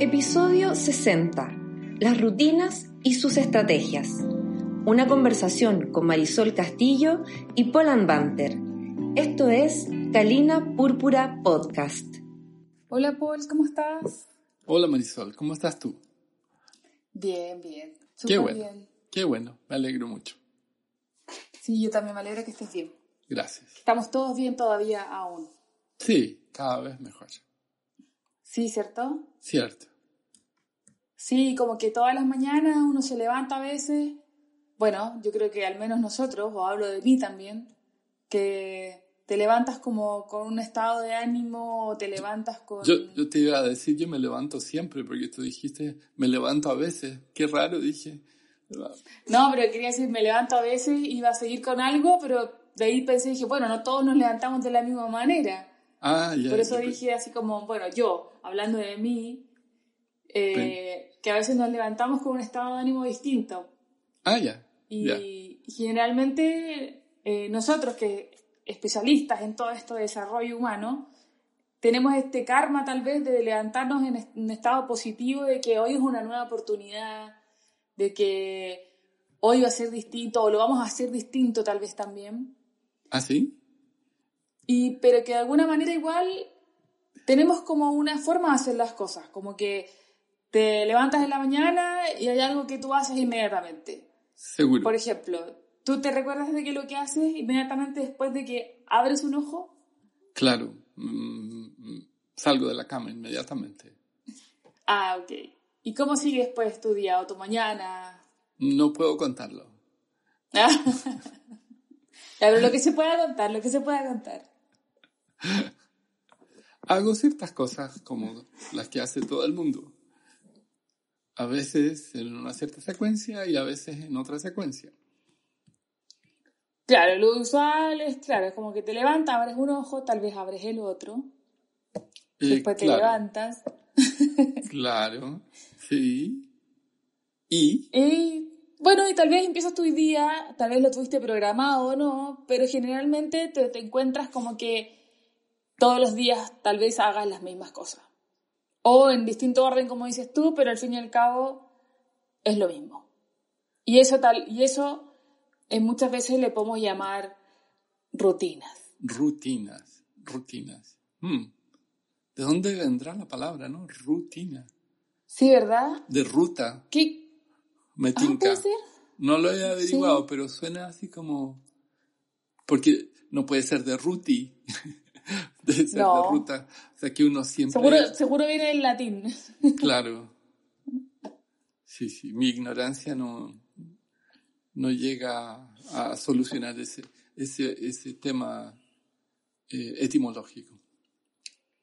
Episodio 60. Las rutinas y sus estrategias. Una conversación con Marisol Castillo y Polan Banter. Esto es Calina Púrpura Podcast. Hola Paul, ¿cómo estás? Hola Marisol, ¿cómo estás tú? Bien, bien. Qué bueno. bien. Qué bueno, me alegro mucho. Sí, yo también me alegra que estés bien. Gracias. Estamos todos bien todavía aún. Sí, cada vez mejor. Sí, ¿cierto? Cierto. Sí, como que todas las mañanas uno se levanta a veces. Bueno, yo creo que al menos nosotros, o hablo de mí también, que te levantas como con un estado de ánimo, o te levantas con... Yo, yo te iba a decir, yo me levanto siempre, porque tú dijiste, me levanto a veces. Qué raro, dije. No, pero quería decir, me levanto a veces, iba a seguir con algo, pero de ahí pensé, dije, bueno, no todos nos levantamos de la misma manera. Ah, ya. Por eso yo- dije así como, bueno, yo, hablando de mí, eh, que a veces nos levantamos con un estado de ánimo distinto. Ah, ya. Y, Ya. generalmente eh, nosotros que especialistas en todo esto de desarrollo humano, tenemos este karma tal vez de levantarnos en un estado positivo de que hoy es una nueva oportunidad, de que hoy va a ser distinto o lo vamos a hacer distinto tal vez también. ¿Ah, sí? Y, pero que de alguna manera igual tenemos como una forma de hacer las cosas, como que te levantas en la mañana y hay algo que tú haces inmediatamente. Seguro. Por ejemplo, ¿tú te recuerdas de que lo que haces inmediatamente después de que abres un ojo? Claro. Mm, mm, salgo de la cama inmediatamente. Ah, ok. ¿Y cómo sigue después tu día o tu mañana? No puedo contarlo. Pero lo que se pueda contar, lo que se pueda contar. Hago ciertas cosas como las que hace todo el mundo. A veces en una cierta secuencia y a veces en otra secuencia. Claro, lo usual es, claro, es como que te levantas, abres un ojo, tal vez abres el otro, Eh, después te claro, levantas. Claro, sí. Y, Y bueno, y tal vez empiezas tu día, tal vez lo tuviste programado o no, pero generalmente te, te encuentras como que todos los días tal vez hagas las mismas cosas. O en distinto orden, como dices tú, pero al fin y al cabo es lo mismo. Y eso, tal, y eso eh, muchas veces le podemos llamar rutinas. rutinas, rutinas. Hmm. ¿De dónde vendrá la palabra, no? Rutina. Sí, ¿verdad? De ruta, ¿Qué? me Ah, tinca. puede ser. No lo he averiguado, Sí. pero suena así como... Porque no puede ser de ruti. Debe ser No. de ruta. O sea que uno siempre... Seguro, seguro viene del latín. Claro. Sí, sí, mi ignorancia no, no llega a solucionar ese, ese, ese tema eh, etimológico.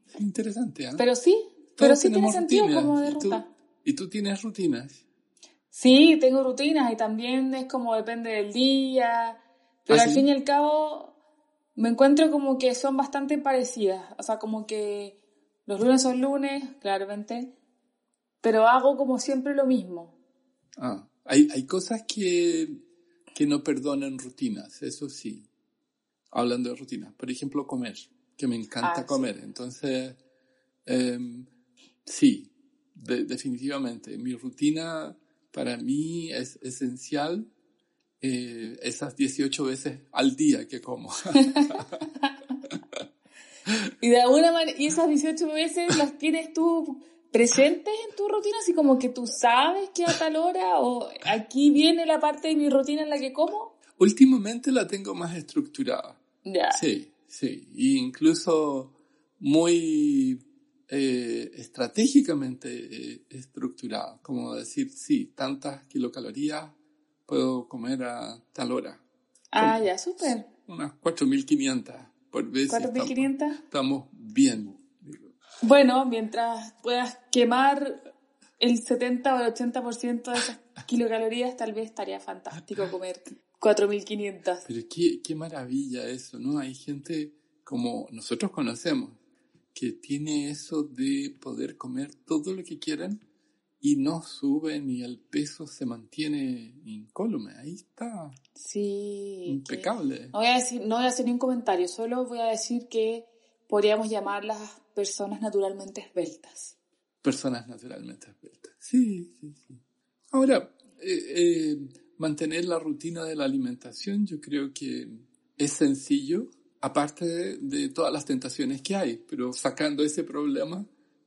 Es interesante, ¿ah? Pero sí, Todos pero sí tiene sentido rutinas, como de ¿y tú? ruta. ¿Y tú tienes rutinas? Sí, tengo rutinas y también es como depende del día, pero ¿Ah, al sí? fin y al cabo me encuentro como que son bastante parecidas, o sea, como que los lunes son lunes, claramente, pero hago como siempre lo mismo. Ah, hay, hay cosas que, que no perdonan rutinas, eso sí. Hablando de rutinas. Por ejemplo, comer, que me encanta Ah, sí. comer. Entonces, em, sí, de- definitivamente. Mi rutina para mí es esencial eh, esas 18 veces al día que como. Y de alguna manera, y esas 18 veces las tienes tú presentes en tu rutina, así como que tú sabes que a tal hora, o aquí viene la parte de mi rutina en la que como. Últimamente la tengo más estructurada. Sí, sí. Y incluso muy eh, estratégicamente eh, estructurada. Como decir, sí, tantas kilocalorías puedo comer a tal hora. Ah, ya, súper. Unas 4.500 por vez. y 4.500. Estamos, estamos bien. digo. Bueno, mientras puedas quemar el 70 o el 80% de esas kilocalorías, tal vez estaría fantástico comer 4.500. Pero qué, qué maravilla eso, ¿no? Hay gente como nosotros conocemos que tiene eso de poder comer todo lo que quieran y no suben y el peso se mantiene incólume. Ahí está, Sí. que- impecable. No voy, a decir, no voy a hacer ni un comentario, solo voy a decir que podríamos llamarlas personas naturalmente esbeltas. personas naturalmente esbeltas. Sí, sí, sí. Ahora, eh, eh, mantener la rutina de la alimentación yo creo que es sencillo, aparte de, de todas las tentaciones que hay, pero sacando ese problema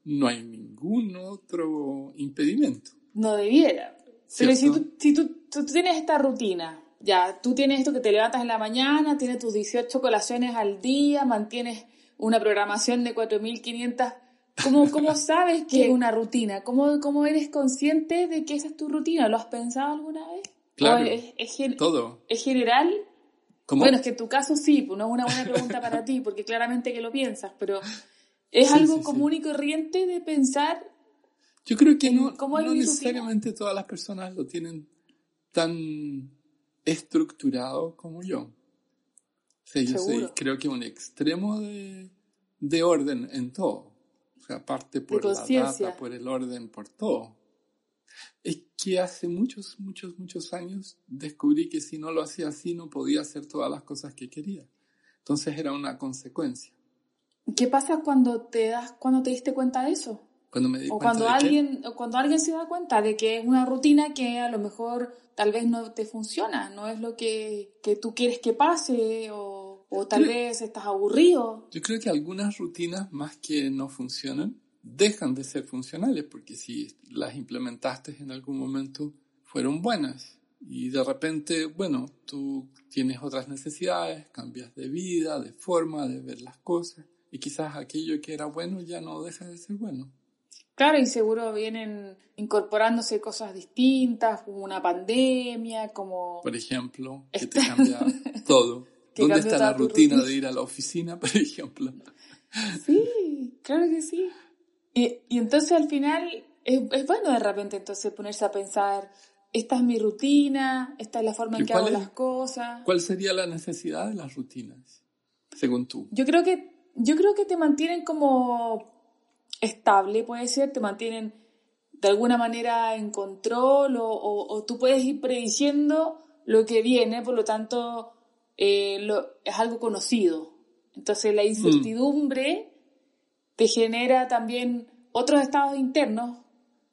no hay ningún otro impedimento. No debiera. Pero si, tú, si tú, tú, tienes esta rutina, ya, tú tienes esto que te levantas en la mañana, tienes tus 18 colaciones al día, mantienes una programación de 4.500, ¿cómo, ¿cómo sabes que es una rutina? ¿Cómo, ¿Cómo eres consciente de que esa es tu rutina? ¿Lo has pensado alguna vez? Claro, es, es, todo. ¿Es general? ¿Cómo? Bueno, es que en tu caso sí, pues no es una buena pregunta para ti, porque claramente que lo piensas, pero es Sí, algo sí, común y corriente de pensar Yo creo que no, no necesariamente todas las personas lo tienen tan estructurado como yo. O sea, yo soy, creo que un extremo de, de orden en todo. O sea, aparte por la data, por el orden, por todo. Es que hace muchos, muchos, muchos años descubrí que si no lo hacía así no podía hacer todas las cosas que quería. Entonces era una consecuencia. ¿Qué pasa cuando te das, cuando te diste cuenta de eso? Cuando me di O cuenta cuando de alguien, o cuando alguien se da cuenta de que es una rutina que a lo mejor tal vez no te funciona, no es lo que, que tú quieres que pase, o, o tal Creo- vez estás aburrido. Yo creo que algunas rutinas, más que no funcionan, dejan de ser funcionales, porque si las implementaste en algún momento, fueron buenas. Y de repente, bueno, tú tienes otras necesidades, cambias de vida, de forma de ver las cosas, y quizás aquello que era bueno ya no deja de ser bueno. Claro, y seguro vienen incorporándose cosas distintas, como una pandemia, como... Por ejemplo, que te cambia todo. ¿Dónde está la rutina rutina. de ir a la oficina, por ejemplo? Sí, claro que sí. Y, y entonces al final es, es bueno de repente entonces ponerse a pensar, esta es mi rutina, esta es la forma en ¿Y que hago es? las cosas. ¿Cuál sería la necesidad de las rutinas, según tú? Yo creo que, yo creo que te mantienen como estable, puede ser, te mantienen de alguna manera en control o, o- o tú puedes ir prediciendo lo que viene, por lo tanto eh, lo- es algo conocido. Entonces la incertidumbre te genera también otros estados internos.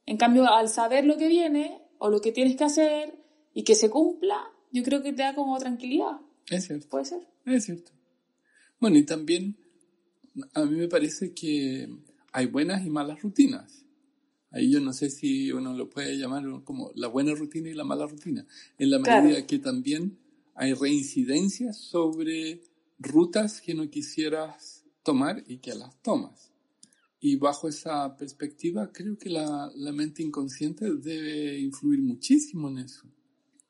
En cambio, al saber lo que viene o lo que tienes que hacer y que se cumpla, yo creo que te da como tranquilidad. Es cierto. Puede ser. Es cierto. Bueno, y también a mí me parece que hay buenas y malas rutinas. Ahí yo no sé si uno lo puede llamar como la buena rutina y la mala rutina. En la Claro. medida que también hay reincidencias sobre rutas que no quisieras tomar y que las tomas. Y bajo esa perspectiva, creo que la, la mente inconsciente debe influir muchísimo en eso.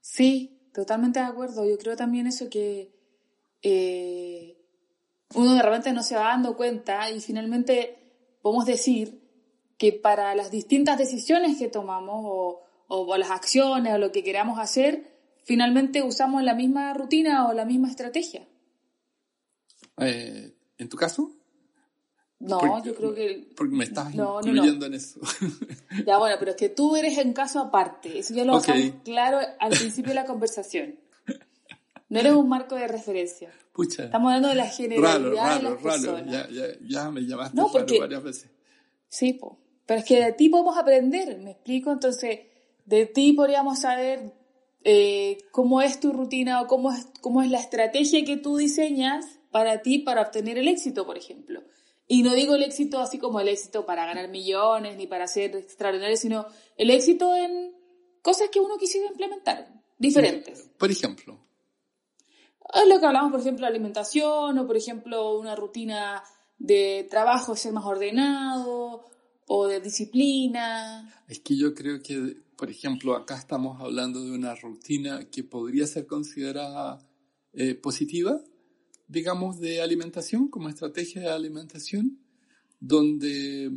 Sí, totalmente de acuerdo. Yo creo también eso que eh, uno de repente no se va dando cuenta y finalmente podemos decir que para las distintas decisiones que tomamos o, o las acciones o lo que queramos hacer, finalmente usamos la misma rutina o la misma estrategia. Eh, ¿En tu caso? No, Porque- yo creo que... Porque me estás No, incluyendo en eso. Ya bueno, pero es que tú eres un caso aparte. Eso ya lo dejamos claro al principio de la conversación. No eres un marco de referencia. Pucha. Estamos hablando de la Raro, generalidad de raro, las raro. personas. Ya, ya, ya me llamaste No, raro porque- varias veces. Sí, po. pero es que de ti podemos aprender, ¿me explico? Entonces, de ti podríamos saber eh, cómo es tu rutina o cómo es, cómo es la estrategia que tú diseñas para ti para obtener el éxito, por ejemplo. Y no digo el éxito así como el éxito para ganar millones ni para ser extraordinario, sino el éxito en cosas que uno quisiera implementar, diferentes. Por ejemplo, Es lo que hablamos, por ejemplo, de alimentación o, por ejemplo, una rutina de trabajo, ser más ordenado o de disciplina. es que yo creo que, por ejemplo, acá estamos hablando de una rutina que podría ser considerada eh, positiva, digamos, de alimentación, como estrategia de alimentación, donde,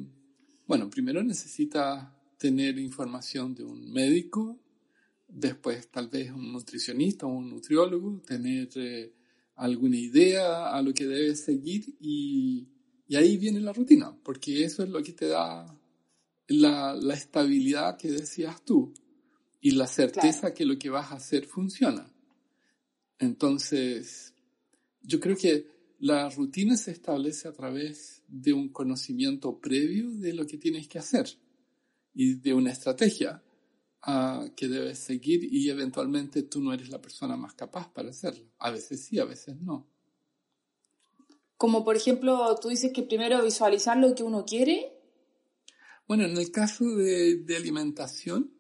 bueno, primero necesita tener información de un médico, después tal vez un nutricionista o un nutriólogo, tener eh, alguna idea a lo que debes seguir y, y ahí viene la rutina, porque eso es lo que te da la, la estabilidad que decías tú y la certeza Claro. que lo que vas a hacer funciona. Entonces, yo creo que la rutina se establece a través de un conocimiento previo de lo que tienes que hacer. y de una estrategia uh, que debes seguir y eventualmente tú no eres la persona más capaz para hacerlo. A veces sí, a veces no. Como por ejemplo, tú dices que primero visualizar lo que uno quiere. Bueno, en el caso de, de alimentación,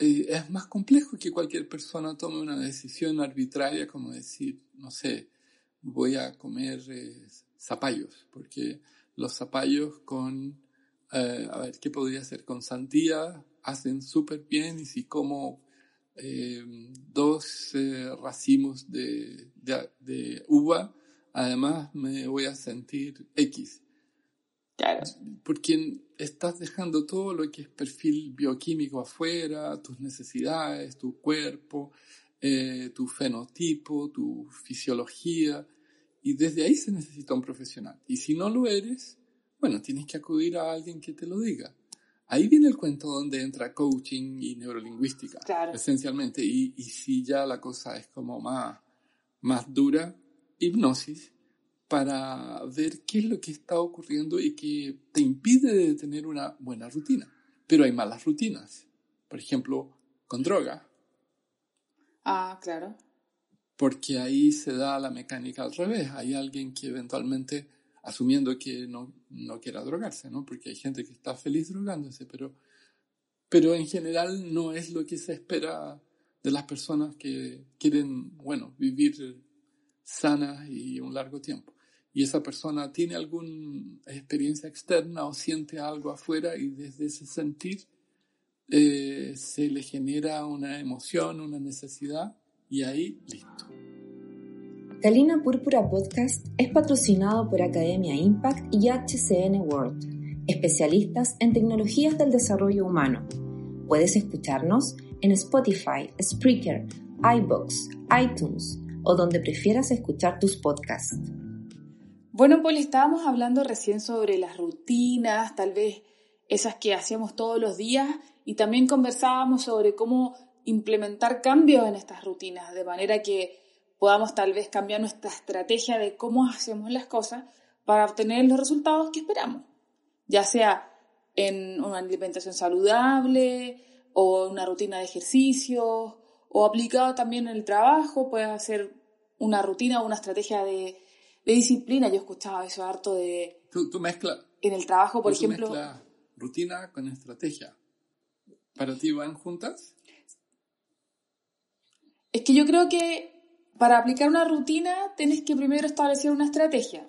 eh, es más complejo que cualquier persona tome una decisión arbitraria como decir, no sé, voy a comer eh, zapallos, porque los zapallos con, eh, a ver, ¿qué podría ser? Con sandía hacen súper bien y si como dos racimos de, de, de uva, además me voy a sentir X. Porque estás dejando todo lo que es perfil bioquímico afuera, tus necesidades, tu cuerpo, eh, tu fenotipo, tu fisiología, y desde ahí se necesita un profesional. Y si no lo eres, bueno, tienes que acudir a alguien que te lo diga. Ahí viene el cuento donde entra coaching y neurolingüística, esencialmente. Y, y si ya la cosa es como más, más dura, hipnosis para ver qué es lo que está ocurriendo y que te impide tener una buena rutina. Pero hay malas rutinas. Por ejemplo, con droga. Ah, claro. Porque ahí se da la mecánica al revés. Hay alguien que eventualmente, asumiendo que no, no quiera drogarse, ¿no? Porque hay gente que está feliz drogándose, pero, pero en general no es lo que se espera de las personas que quieren, bueno, vivir sanas y un largo tiempo y esa persona tiene alguna experiencia externa o siente algo afuera y desde ese sentir eh, se le genera una emoción, una necesidad y ahí listo. Calina Púrpura Podcast es patrocinado por Academia Impact y HCN World, especialistas en tecnologías del desarrollo humano. Puedes escucharnos en Spotify, Spreaker, iBox, iTunes o donde prefieras escuchar tus podcasts. Bueno, Paul, estábamos hablando recién sobre las rutinas, tal vez esas que hacíamos todos los días, y también conversábamos sobre cómo implementar cambios en estas rutinas, de manera que podamos tal vez cambiar nuestra estrategia de cómo hacemos las cosas para obtener los resultados que esperamos, ya sea en una alimentación saludable o una rutina de ejercicio o aplicado también en el trabajo, puede ser una rutina o una estrategia de de disciplina. Yo escuchaba eso harto de... Tú, tú mezclas... En el trabajo, por ejemplo... Mezclas rutina con estrategia. ¿Para ti van juntas? Es que yo creo que para aplicar una rutina tienes que primero establecer una estrategia.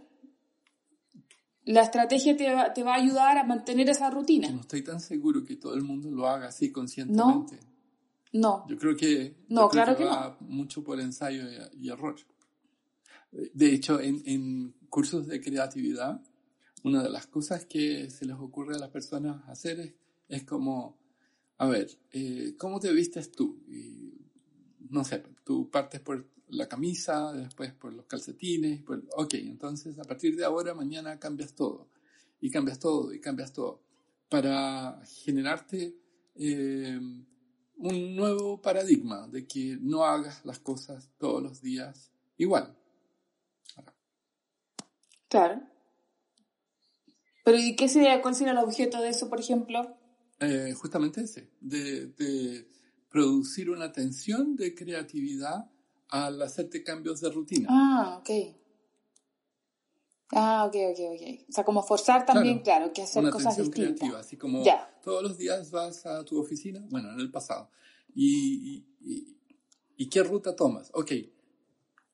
La estrategia te va, te va a ayudar a mantener esa rutina. no estoy tan seguro que todo el mundo lo haga así conscientemente. No. Yo creo que, no, claro que, va mucho por ensayo y error. De hecho, en, cursos de creatividad, una de las cosas que se les ocurre a las personas hacer es, como, a ver, eh, ¿cómo te vistes tú? Y, no sé, tú partes por la camisa, después por los calcetines, ok, entonces a partir de ahora, mañana cambias todo, y cambias todo, y cambias todo, para generarte eh, un nuevo paradigma de que no hagas las cosas todos los días igual. Claro. Pero ¿y qué sería, cuál sería el objeto de eso, por ejemplo? Eh, justamente ese, de, producir una tensión de creatividad al hacerte cambios de rutina. Ah, ok. Ah, ok, ok, ok. O sea, como forzar también, claro, que hacer cosas distintas. creativa, así como todos los días vas a tu oficina, bueno, en el pasado, y, y, y qué ruta tomas. Ok,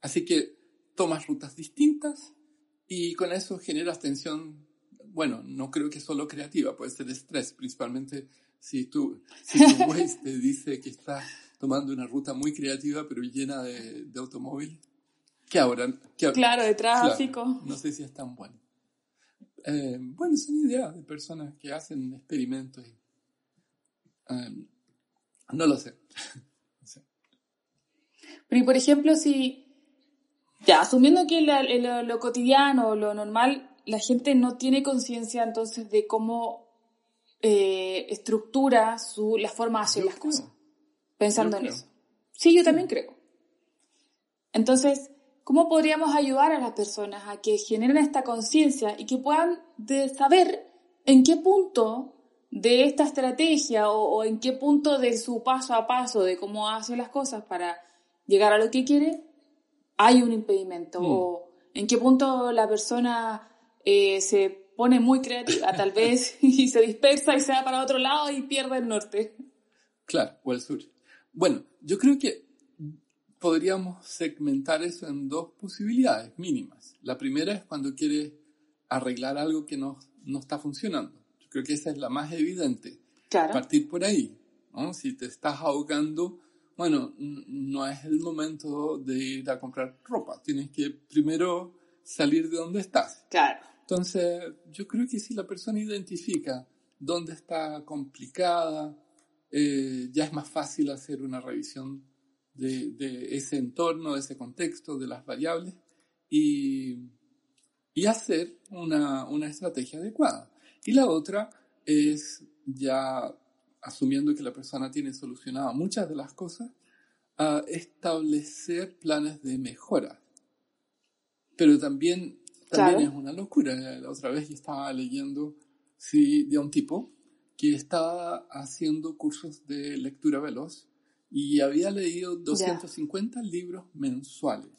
así que tomas rutas distintas y con eso generas tensión, bueno, no creo que solo creativa, puede ser estrés, principalmente si tú, si tu te dice que estás tomando una ruta muy creativa pero llena de, de automóviles. ¿Qué ahora? claro, de tráfico. no sé si es tan bueno. Eh, bueno, son ideas de personas que hacen experimentos. Eh, no lo sé. no sé. Pero, y por ejemplo, si ya, asumiendo que lo, lo cotidiano, lo normal, la gente no tiene conciencia entonces de cómo eh, estructura su, la forma de hacer las cosas. Pensando en eso. Sí, yo también creo. Entonces, ¿cómo podríamos ayudar a las personas a que generen esta conciencia y que puedan de saber en qué punto de esta estrategia o, en qué punto de su paso a paso, de cómo hace las cosas para llegar a lo que quiere, hay un impedimento. Mm. O en qué punto la persona eh, se pone muy creativa, tal vez, y se dispersa y se va para otro lado y pierde el norte. Claro, o el sur. Bueno, yo creo que podríamos segmentar eso en dos posibilidades mínimas. La primera es cuando quieres arreglar algo que no, no está funcionando. Yo creo que esa es la más evidente. Claro. Partir por ahí. ¿no? Si te estás ahogando, bueno, no es el momento de ir a comprar ropa. Tienes que primero salir de donde estás. Claro. Entonces, yo creo que si la persona identifica dónde está complicada, eh, ya es más fácil hacer una revisión de, de, ese entorno, de ese contexto, de las variables y, y hacer una, una estrategia adecuada. Y la otra es ya asumiendo que la persona tiene solucionado muchas de las cosas, a establecer planes de mejora. Pero también, también es una locura. La otra vez yo estaba leyendo sí, de un tipo que estaba haciendo cursos de lectura veloz y había leído 250 libros mensuales.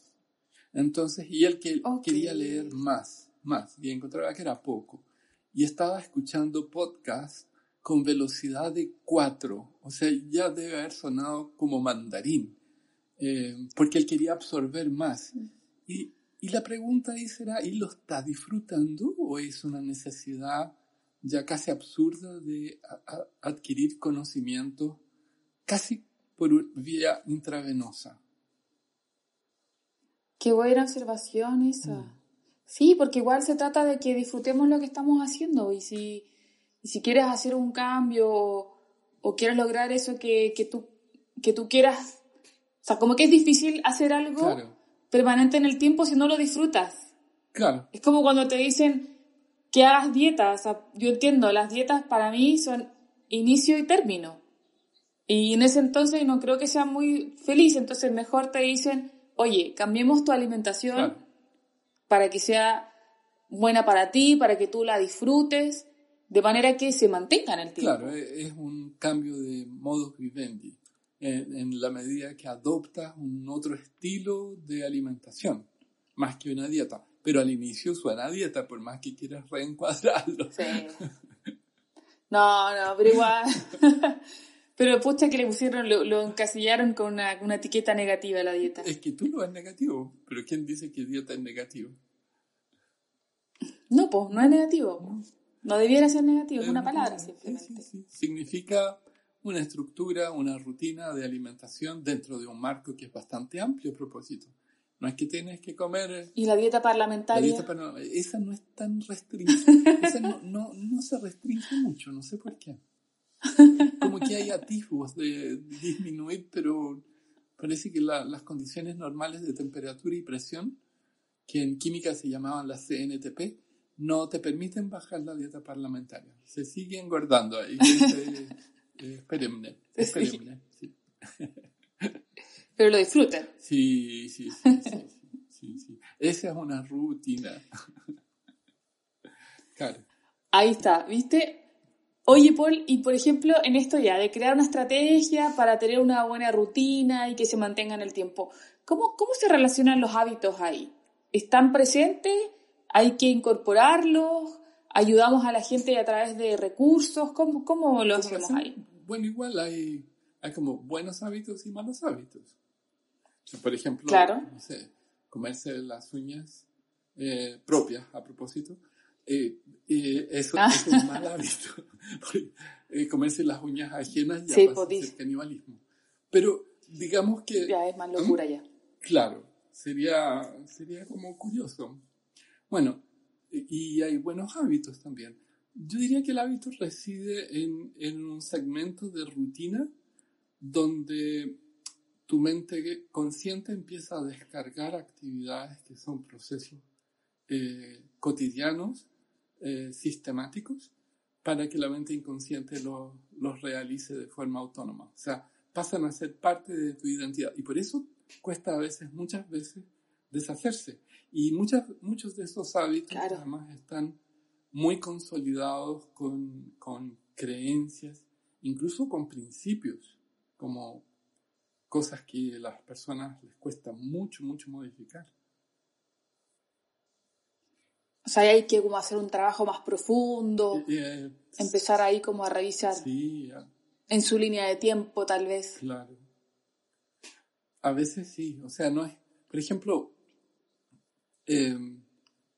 Entonces, y él que quería leer más, más, y encontraba que era poco. Y estaba escuchando podcasts con velocidad de 4, o sea, ya debe haber sonado como mandarín, eh, porque él quería absorber más. Mm. Y, y la pregunta ahí será, ¿y lo está disfrutando o es una necesidad ya casi absurda de adquirir conocimiento casi por vía intravenosa. Qué buena observación esa. Mm. Sí, porque igual se trata de que disfrutemos lo que estamos haciendo y si, si quieres hacer un cambio o, quieres lograr eso que, tú, que tú quieras, o sea, como que es difícil hacer algo permanente en el tiempo si no lo disfrutas. Claro. Es como cuando te dicen, que hagas dietas. yo entiendo, las dietas para mí son inicio y término. Y en ese entonces no creo que sea muy feliz, entonces mejor te dicen, oye, cambiemos tu alimentación para que sea buena para ti, para que tú la disfrutes, de manera que se mantenga en el tiempo. Claro, e-, es un cambio de modus vivendi, en, en la medida que adoptas un otro estilo de alimentación, más que una dieta pero al inicio suena dieta, por más que quieras reencuadrarlo. Sí. No, no, pero igual. pero pucha que le pusieron, lo, encasillaron con una, etiqueta negativa a la dieta. Es que tú lo ves negativo, pero ¿quién dice que dieta es negativo? No, pues no es negativo. No debiera ser negativo, es una palabra simplemente. Sí, sí, Significa una estructura, una rutina de alimentación dentro de un marco que es bastante amplio a propósito. No es que tienes que comer. Eh, ¿Y la dieta parlamentaria? esa no es tan restringida. esa no, no, no, se restringe mucho, no sé por qué. Como que hay atisbos de disminuir, pero parece que las condiciones normales de temperatura y presión, que en química se llamaban las CNTP, no te permiten bajar la dieta parlamentaria. Se sigue engordando ahí. Es, perenne. Pero lo disfrutan. Sí, sí, sí, sí, sí, Esa es una rutina. claro. Ahí está, ¿viste? Oye, Paul, y por ejemplo, en esto ya, de crear una estrategia para tener una buena rutina y que se mantenga en el tiempo, ¿cómo, cómo se relacionan los hábitos ahí? ¿Están presentes? ¿Hay que incorporarlos? ¿Ayudamos a la gente a través de recursos? ¿Cómo, cómo lo hacemos ahí? Bueno, igual hay, hay como buenos hábitos y malos hábitos. Por ejemplo, comerse las uñas eh, propias, a propósito, eh, eh, eso, ah. es un mal hábito. comerse las uñas ajenas ya pasa a ser canibalismo. Pero digamos que... Ya es más locura ya. Claro, sería, sería como curioso. Bueno, y hay buenos hábitos también. Yo diría que el hábito reside en, en un segmento de rutina donde tu mente consciente empieza a descargar actividades que son procesos eh, cotidianos, eh, sistemáticos, para que la mente inconsciente los realice de forma autónoma. O sea, pasan a ser parte de tu identidad. Y por eso cuesta a veces, muchas veces, deshacerse. Y muchas, muchos de esos hábitos además están muy consolidados con, con creencias, incluso con principios, como cosas que a las personas les cuesta mucho, mucho modificar. O sea, hay que como hacer un trabajo más profundo, Eh, eh, empezar ahí como a revisar sí, a- en su línea de tiempo tal vez. claro. A veces sí, o sea, no es, por ejemplo, em,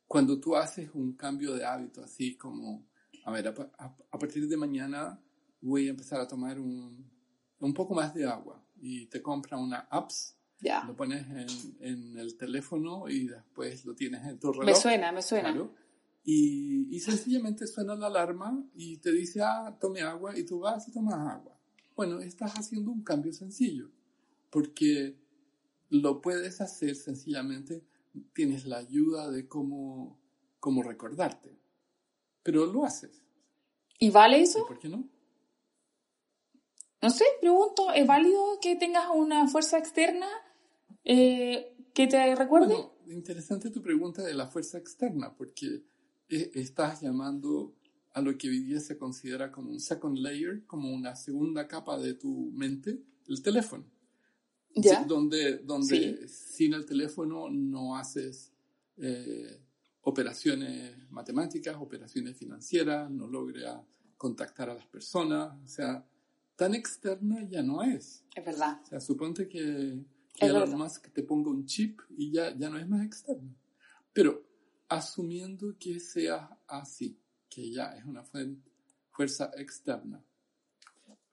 cuando tú haces un cambio de hábito, así como, a ver, a, a- a partir de mañana voy a empezar a tomar un, un poco más de agua y te compra una apps, Ya. lo pones en, en el teléfono y después lo tienes en tu reloj. Me suena, me suena. Claro. Y, y sencillamente suena la alarma y te dice, ah, tome agua y tú vas y tomas agua. Bueno, estás haciendo un cambio sencillo, porque lo puedes hacer sencillamente, tienes la ayuda de cómo, cómo recordarte, pero lo haces. ¿Y vale ¿Y eso? por qué no? No sé, pregunto, ¿es válido que tengas una fuerza externa eh, que te recuerde? Bueno, interesante tu pregunta de la fuerza externa, porque eh, estás llamando a lo que hoy día se considera como un second layer, como una segunda capa de tu mente, el teléfono. ya. Donde donde sin el teléfono no haces eh, operaciones matemáticas, operaciones financieras, no logras contactar a las personas, o sea, tan externa ya no es. Es verdad. O sea, suponte que, que Elon. Musk te ponga un chip y ya, ya no es más externo. Pero asumiendo que sea así, que ya es una fuerza externa,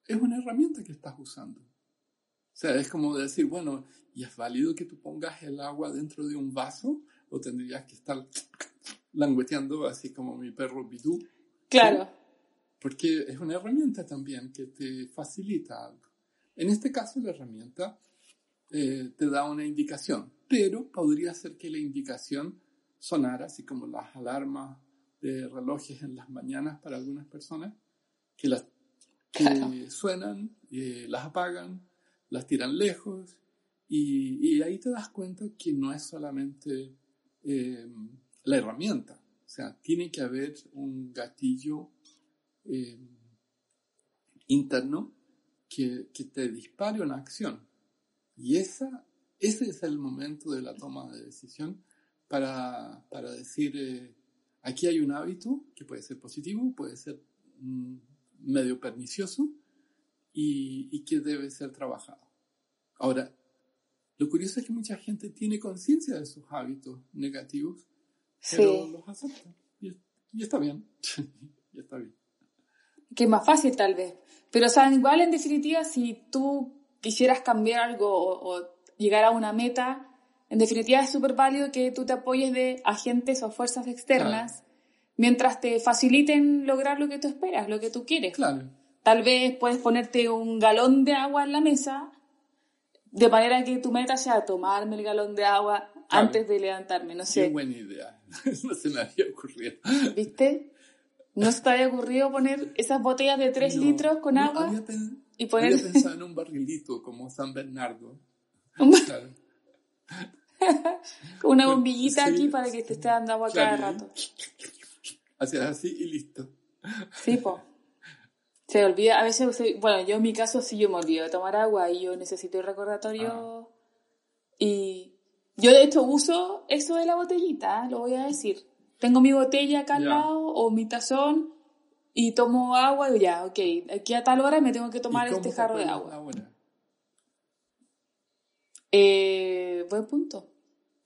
es una herramienta que estás usando. O sea, es como decir, bueno, ¿y es válido que tú pongas el agua dentro de un vaso? ¿O tendrías que estar langueteando así como mi perro Bidú? Claro. Porque es una herramienta también que te facilita algo. En este caso, la herramienta eh, te da una indicación, pero podría ser que la indicación sonara así como las alarmas de relojes en las mañanas para algunas personas, que, las, que Claro. suenan, eh, las apagan, las tiran lejos, y, y ahí te das cuenta que no es solamente eh, la herramienta, o sea, tiene que haber un gatillo eh, interno que, que te dispare una acción. Y esa, ese es el momento de la toma de decisión para, para decir, eh, aquí hay un hábito que puede ser positivo, puede ser mm, medio pernicioso y, y que debe ser trabajado. Ahora, lo curioso es que mucha gente tiene conciencia de sus hábitos negativos, pero Sí. los acepta. Y, y está bien. y está bien. Que es más fácil tal vez. Pero, o sea, igual en definitiva, si tú quisieras cambiar algo o, o llegar a una meta, en definitiva es súper válido que tú te apoyes de agentes o fuerzas externas mientras te faciliten lograr lo que tú esperas, lo que tú quieres. Claro. Tal vez puedes ponerte un galón de agua en la mesa, de manera que tu meta sea tomarme el galón de agua Claro. antes de levantarme, no Qué sé. buena idea. no se me había ocurrido. ¿Viste? ¿No se te había ocurrido poner esas botellas de 3 No, litros con no, agua? había y poner- Había pensado en un barrilito como San Bernardo. Claro. con una bombillita Sí, aquí para que te esté dando agua cada rato. Hacer así y listo. Sí, po. Se olvida, a veces, bueno, yo en mi caso sí yo me olvido de tomar agua y yo necesito el recordatorio. Y yo de hecho uso eso de la botellita, lo voy a decir. Tengo mi botella acá al lado o mi tazón y tomo agua y ya, ok, aquí a tal hora me tengo que tomar ¿Y cómo este te jarro de agua. hora? Eh, buen punto.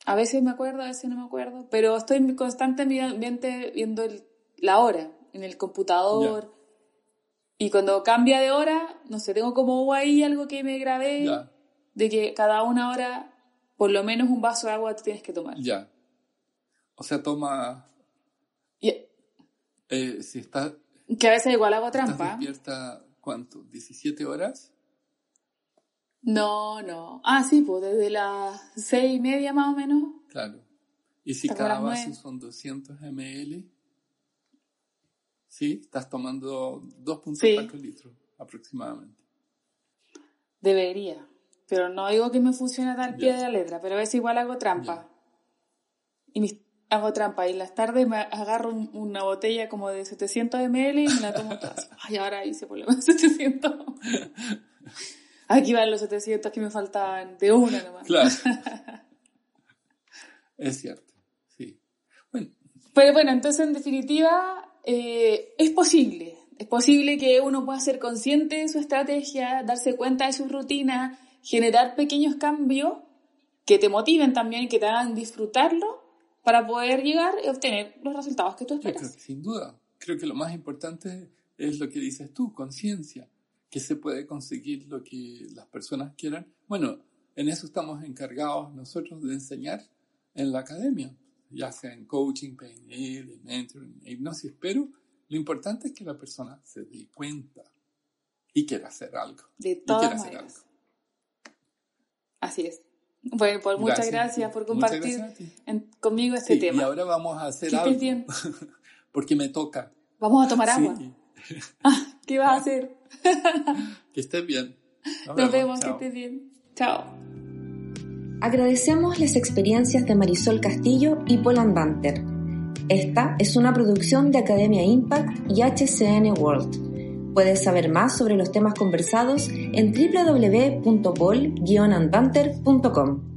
A veces me acuerdo, a veces no me acuerdo, pero estoy constantemente viendo el- la hora en el computador. Y cuando cambia de hora, no sé, tengo como ahí algo que me grabé de que cada una hora, por lo menos un vaso de agua te tienes que tomar. ya. O sea, toma. Y- eh, si estás, que a veces igual hago estás trampa. despierta, ¿cuánto? ¿17 horas? No, no. Ah, sí, pues desde las seis y media más o menos. Claro. Y si cada vaso son 200 ml, ¿sí? Estás tomando 2.4 litros aproximadamente. Debería. Pero no digo que me funcione tal pie de la letra, pero a veces igual hago trampa. Y mis hago trampa y en las tardes me agarro una botella como de 700 ml y me la tomo toda. Ay, ahora hice problema de 700. Aquí van los 700 que me faltaban de una nomás. Claro. es cierto, sí. Bueno. Pero bueno, entonces en definitiva eh, es posible. Es posible que uno pueda ser consciente de su estrategia, darse cuenta de su rutina, generar pequeños cambios que te motiven también, que te hagan disfrutarlo para poder llegar y obtener los resultados que tú esperas. sin duda. Creo que lo más importante es lo que dices tú, conciencia, que se puede conseguir lo que las personas quieran. Bueno, en eso estamos encargados nosotros de enseñar en la academia, ya sea en coaching, PNL, mentoring, hipnosis, pero lo importante es que la persona se dé cuenta y quiera hacer algo. De todas maneras. Así es. Bueno, pues muchas gracias, por compartir conmigo este tema. Y ahora vamos a hacer algo. bien. Porque me toca. Vamos a tomar agua. Ah, ¿Qué vas a hacer? que estés bien. Nos, vemos, que estés bien. Chao. Agradecemos las experiencias de Marisol Castillo y Poland Banter. Esta es una producción de Academia Impact y HCN World. Puedes saber más sobre los temas conversados en www.pol-andanter.com.